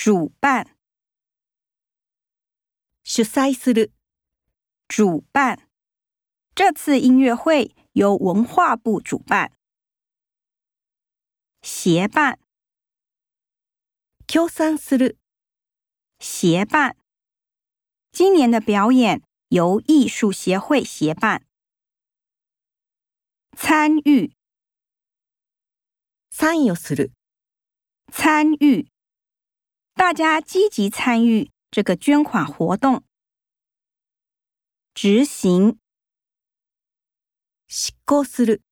主办、主催する、主办。这次音乐会由文化部主办。协办、協賛する、协办。今年的表演由艺术协会协办。参与、参与する、参与， 大家积极参与这个捐款活动。执行、執行する、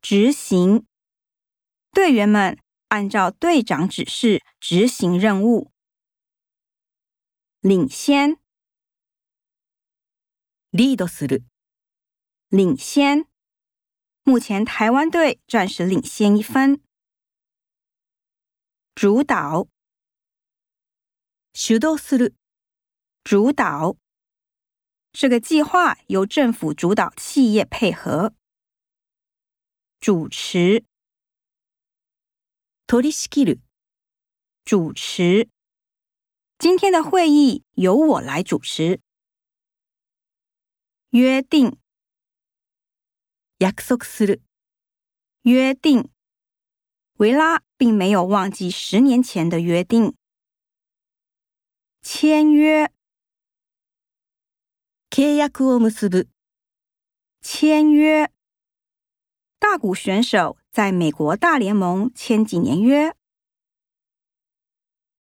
执行，队员们按照队长指示执行任务。领先、リードする、领先，目前台湾队暂时领先一分。主导、 主導する、主导，这个计划由政府主导企业配合。主持、取り仕切る、主持，今天的会议由我来主持。约定、約束する、约定，维拉并没有忘记十年前的约定。 签约，契約を結ぶ。签约，大谷选手在美国大联盟签几年约？